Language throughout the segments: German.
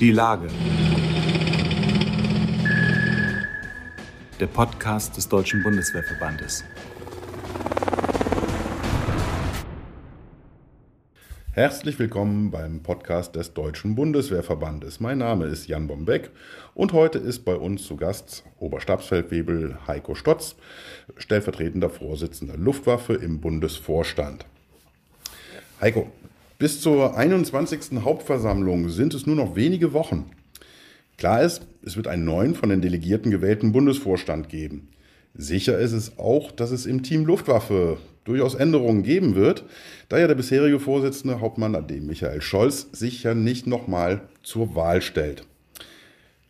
Die Lage. Der Podcast des Deutschen Bundeswehrverbandes. Herzlich willkommen beim Podcast des Deutschen Bundeswehrverbandes. Mein Name ist Jan Bombeck und heute ist bei uns zu Gast Oberstabsfeldwebel Heiko Stotz, stellvertretender Vorsitzender Luftwaffe im Bundesvorstand. Heiko, bis zur 21. Hauptversammlung sind es nur noch wenige Wochen. Klar ist, es wird einen neuen von den Delegierten gewählten Bundesvorstand geben. Sicher ist es auch, dass es im Team Luftwaffe durchaus Änderungen geben wird, da ja der bisherige Vorsitzende Hauptmann AD Michael Scholz sich ja nicht nochmal zur Wahl stellt.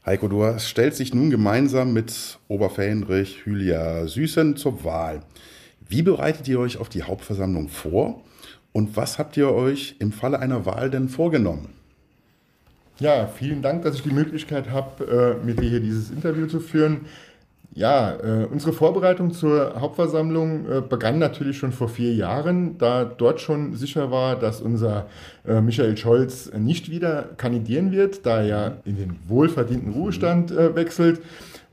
Heiko, du stellst dich nun gemeinsam mit Oberfähnrich Hylia Süßen zur Wahl. Wie bereitet ihr euch auf die Hauptversammlung vor und was habt ihr euch im Falle einer Wahl denn vorgenommen? Ja, vielen Dank, dass ich die Möglichkeit habe, äh, mit dir hier dieses Interview zu führen. Ja, äh, unsere Vorbereitung zur Hauptversammlung äh, begann natürlich schon vor vier Jahren, da dort schon sicher war, dass unser Michael Scholz nicht wieder kandidieren wird, da er in den wohlverdienten Ruhestand wechselt.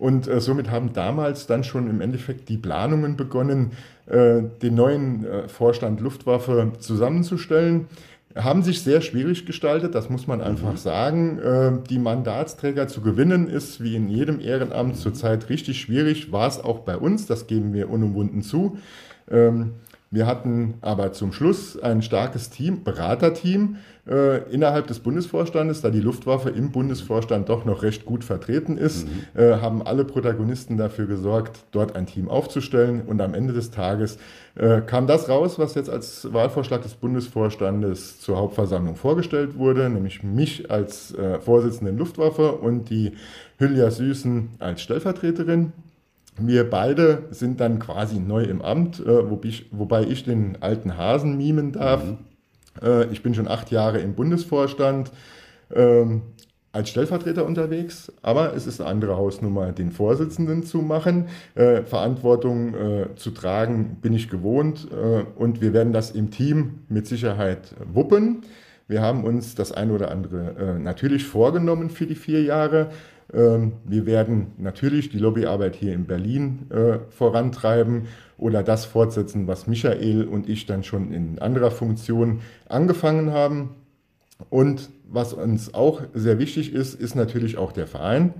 Und äh, somit haben damals dann schon im Endeffekt die Planungen begonnen, äh, den neuen Vorstand Luftwaffe zusammenzustellen haben sich sehr schwierig gestaltet, das muss man einfach mhm. sagen. Äh, die Mandatsträger zu gewinnen ist wie in jedem Ehrenamt zurzeit richtig schwierig, war es auch bei uns, das geben wir unumwunden zu. Ähm, wir hatten aber zum Schluss ein starkes Team, Beraterteam äh, innerhalb des Bundesvorstandes, da die Luftwaffe im Bundesvorstand doch noch recht gut vertreten ist, mhm. äh, haben alle Protagonisten dafür gesorgt, dort ein Team aufzustellen. Und am Ende des Tages äh, kam das raus, was jetzt als Wahlvorschlag des Bundesvorstandes zur Hauptversammlung vorgestellt wurde, nämlich mich als äh, Vorsitzenden Luftwaffe und die Hülya Süßen als Stellvertreterin. Wir beide sind dann quasi neu im Amt, äh, wobei, ich, wobei ich den alten Hasen mimen darf. Mhm. Äh, ich bin schon acht Jahre im Bundesvorstand ähm, als Stellvertreter unterwegs, aber es ist eine andere Hausnummer, den Vorsitzenden zu machen. Äh, Verantwortung zu tragen bin ich gewohnt und wir werden das im Team mit Sicherheit wuppen. Wir haben uns das eine oder andere natürlich vorgenommen für die vier Jahre. Ähm, wir werden natürlich die Lobbyarbeit hier in Berlin äh, vorantreiben oder das fortsetzen, was Michael und ich dann schon in anderer Funktion angefangen haben. Und was uns auch sehr wichtig ist, ist natürlich auch der Verein.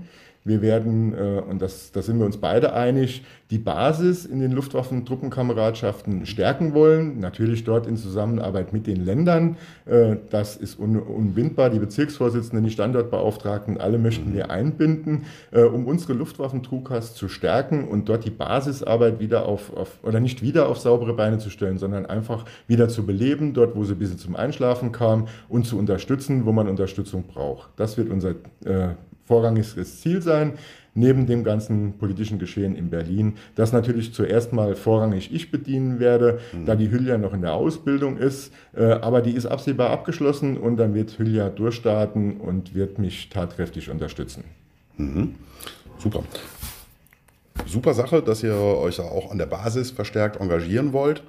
Wir werden, äh, und das, da sind wir uns beide einig, die Basis in den Luftwaffentruppenkameradschaften stärken wollen. Natürlich dort in Zusammenarbeit mit den Ländern. Äh, das ist un unbindbar. Die Bezirksvorsitzenden, die Standortbeauftragten, alle möchten wir einbinden, äh, um unsere Luftwaffentrukas zu stärken und dort die Basisarbeit wieder auf, auf, oder nicht wieder auf saubere Beine zu stellen, sondern einfach wieder zu beleben, dort, wo sie bis zum Einschlafen kam und zu unterstützen, wo man Unterstützung braucht. Das wird unser äh, vorrangiges Ziel sein, neben dem ganzen politischen Geschehen in Berlin, das natürlich zuerst mal vorrangig ich bedienen werde, mhm. da die Hülya noch in der Ausbildung ist, äh, aber die ist absehbar abgeschlossen und dann wird Hülya durchstarten und wird mich tatkräftig unterstützen. Mhm. Super. Super Sache, dass ihr euch auch an der Basis verstärkt engagieren wollt.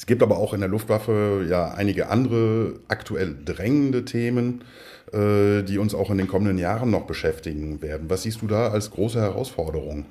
Es gibt aber auch in der Luftwaffe ja einige andere aktuell drängende Themen. Äh, die uns auch in den kommenden Jahren noch beschäftigen werden. Was siehst du da als große Herausforderung?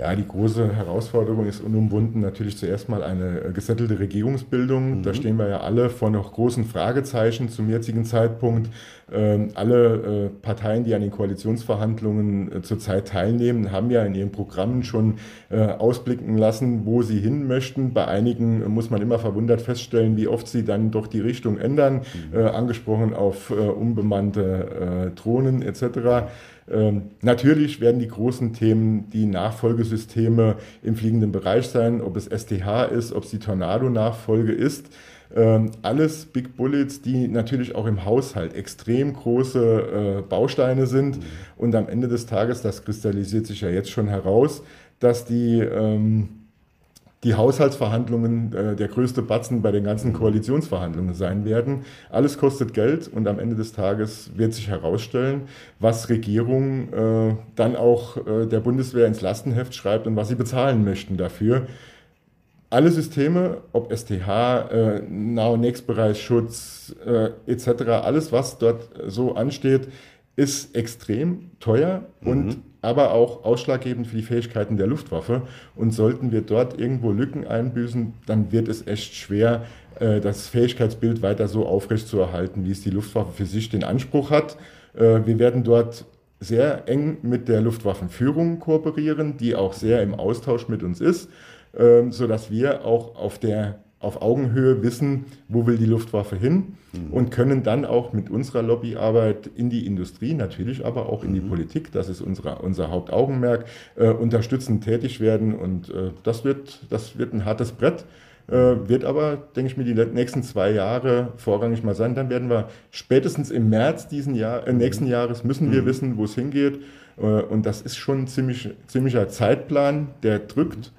Ja, die große Herausforderung ist unumwunden natürlich zuerst mal eine äh, gesettelte Regierungsbildung. Mhm. Da stehen wir ja alle vor noch großen Fragezeichen zum jetzigen Zeitpunkt. Ähm, alle äh, Parteien, die an den Koalitionsverhandlungen äh, zurzeit teilnehmen, haben ja in ihren Programmen schon äh, ausblicken lassen, wo sie hin möchten. Bei einigen muss man immer verwundert feststellen, wie oft sie dann doch die Richtung ändern, mhm. Angesprochen auf unbemannte Drohnen etc. Ähm, natürlich werden die großen Themen die Nachfolgesysteme im fliegenden Bereich sein, ob es STH ist, ob es die Tornado-Nachfolge ist. Ähm, alles Big Bullets, die natürlich auch im Haushalt extrem große äh, Bausteine sind. Mhm. Und am Ende des Tages, das kristallisiert sich ja jetzt schon heraus, dass die ähm, die Haushaltsverhandlungen äh, der größte Batzen bei den ganzen Koalitionsverhandlungen sein werden. Alles kostet Geld und am Ende des Tages wird sich herausstellen, was Regierung äh, dann auch äh, der Bundeswehr ins Lastenheft schreibt und was sie bezahlen möchten dafür. alle Systeme, ob STH, äh, Now- und Next-Bereich, äh, etc., alles, was dort so ansteht, ist extrem teuer mhm. und aber auch ausschlaggebend für die Fähigkeiten der Luftwaffe. Und sollten wir dort irgendwo Lücken einbüßen, dann wird es echt schwer, äh, das Fähigkeitsbild weiter so aufrechtzuerhalten, wie es die Luftwaffe für sich den Anspruch hat. Äh, wir werden dort sehr eng mit der Luftwaffenführung kooperieren, die auch sehr im Austausch mit uns ist, äh, sodass wir auch auf der auf Augenhöhe wissen, wo will die Luftwaffe hin mhm. und können dann auch mit unserer Lobbyarbeit in die Industrie, natürlich aber auch in die mhm. Politik, das ist unsere, unser Hauptaugenmerk, äh, unterstützend tätig werden. Und äh, das, wird, das wird ein hartes Brett, äh, wird aber, denke ich mir, die nächsten zwei Jahre vorrangig mal sein. Dann werden wir spätestens im März diesen Jahr, äh, nächsten mhm. Jahres müssen wir mhm. wissen, wo es hingeht. Äh, und das ist schon ein ziemlich, ziemlicher Zeitplan, der drückt.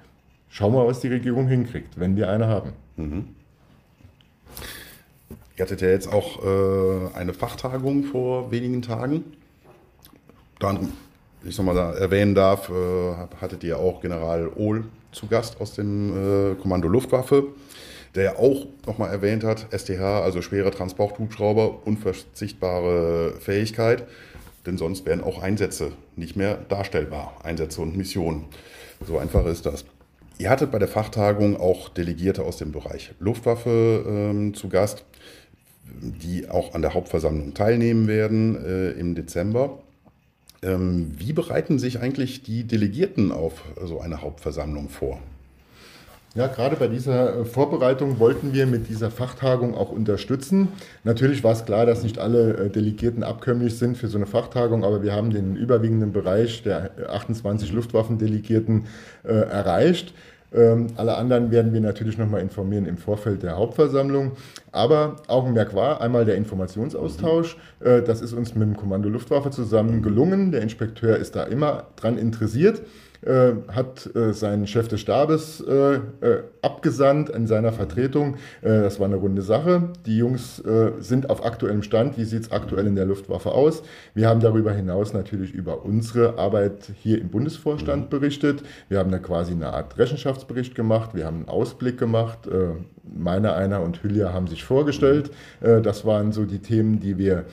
Schauen wir, was die Regierung hinkriegt, wenn wir eine haben. Mhm. Ihr hattet ja jetzt auch äh, eine Fachtagung vor wenigen Tagen. Dann, ich nochmal erwähnen darf, äh, hattet ihr auch General Ohl zu Gast aus dem äh, Kommando Luftwaffe, der ja auch nochmal erwähnt hat, STH, also schwere Transporthubschrauber, unverzichtbare Fähigkeit, denn sonst wären auch Einsätze nicht mehr darstellbar, Einsätze und Missionen. So einfach ist das. Ihr hattet bei der Fachtagung auch Delegierte aus dem Bereich Luftwaffe ähm, zu Gast, die auch an der Hauptversammlung teilnehmen werden äh, im Dezember. Ähm, wie bereiten sich eigentlich die Delegierten auf so eine Hauptversammlung vor? Ja, gerade bei dieser äh, Vorbereitung wollten wir mit dieser Fachtagung auch unterstützen. Natürlich war es klar, dass nicht alle äh, Delegierten abkömmlich sind für so eine Fachtagung, aber wir haben den überwiegenden Bereich der 28 Luftwaffendelegierten äh, erreicht. Ähm, alle anderen werden wir natürlich nochmal informieren im Vorfeld der Hauptversammlung. Aber Augenmerk war einmal der Informationsaustausch. Äh, das ist uns mit dem Kommando Luftwaffe zusammen gelungen. Der Inspekteur ist da immer dran interessiert. Äh, hat äh, seinen Chef des Stabes äh, äh abgesandt in seiner Vertretung. Äh, das war eine runde Sache. Die Jungs sind auf aktuellem Stand. Wie sieht es aktuell in der Luftwaffe aus? Wir haben darüber hinaus natürlich über unsere Arbeit hier im Bundesvorstand mhm. berichtet. Wir haben da quasi eine Art Rechenschaftsbericht gemacht. Wir haben einen Ausblick gemacht. Meiner, einer und Hülya haben sich vorgestellt. das waren so die Themen, die wir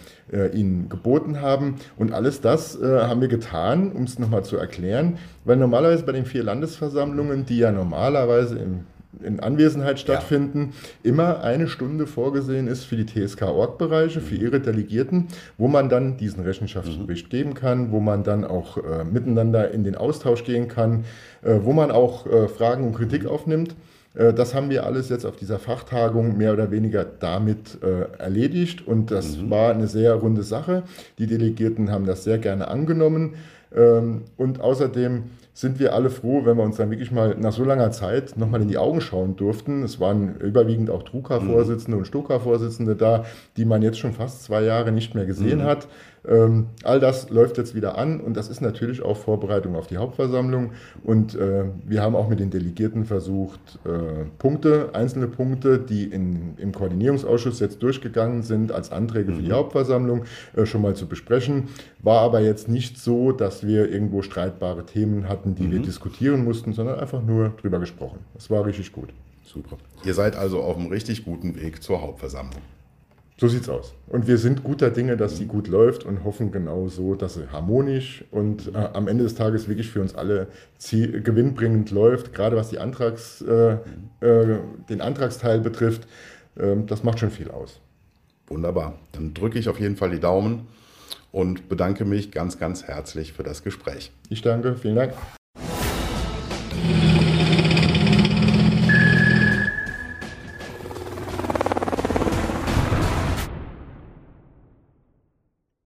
ihnen geboten haben. Und alles das haben wir getan, um es nochmal zu erklären, weil weil normalerweise bei den vier Landesversammlungen, die ja normalerweise im, in Anwesenheit stattfinden, ja. immer eine Stunde vorgesehen ist für die TSK-Org-Bereiche, für ihre Delegierten, wo man dann diesen Rechenschaftsbericht mhm. geben kann, wo man dann auch äh, miteinander in den Austausch gehen kann, äh, wo man auch äh, Fragen und Kritik aufnimmt. Äh, das haben wir alles jetzt auf dieser Fachtagung mehr oder weniger damit äh, erledigt und das mhm. war eine sehr runde Sache. Die Delegierten haben das sehr gerne angenommen ähm, und außerdem sind wir alle froh, wenn wir uns dann wirklich mal nach so langer Zeit nochmal in die Augen schauen durften. Es waren überwiegend auch Drucker-Vorsitzende mhm. und Stoker-Vorsitzende da, die man jetzt schon fast zwei Jahre nicht mehr gesehen mhm. hat. Ähm, all das läuft jetzt wieder an und das ist natürlich auch Vorbereitung auf die Hauptversammlung. Und äh, wir haben auch mit den Delegierten versucht, äh, Punkte, einzelne Punkte, die in, im Koordinierungsausschuss jetzt durchgegangen sind, als Anträge für die mhm. Hauptversammlung äh, schon mal zu besprechen. War aber jetzt nicht so, dass wir irgendwo streitbare Themen hatten, die mhm. wir diskutieren mussten, sondern einfach nur drüber gesprochen. Das war richtig gut. Super. Ihr seid also auf einem richtig guten Weg zur Hauptversammlung. So sieht's aus. Und wir sind guter Dinge, dass sie gut läuft und hoffen genau so, dass sie harmonisch und äh, am Ende des Tages wirklich für uns alle ziel gewinnbringend läuft, gerade was die Antrags, äh, äh, den Antragsteil betrifft. Ähm, das macht schon viel aus. Wunderbar. Dann drücke ich auf jeden Fall die Daumen und bedanke mich ganz, ganz herzlich für das Gespräch. Ich danke, vielen Dank.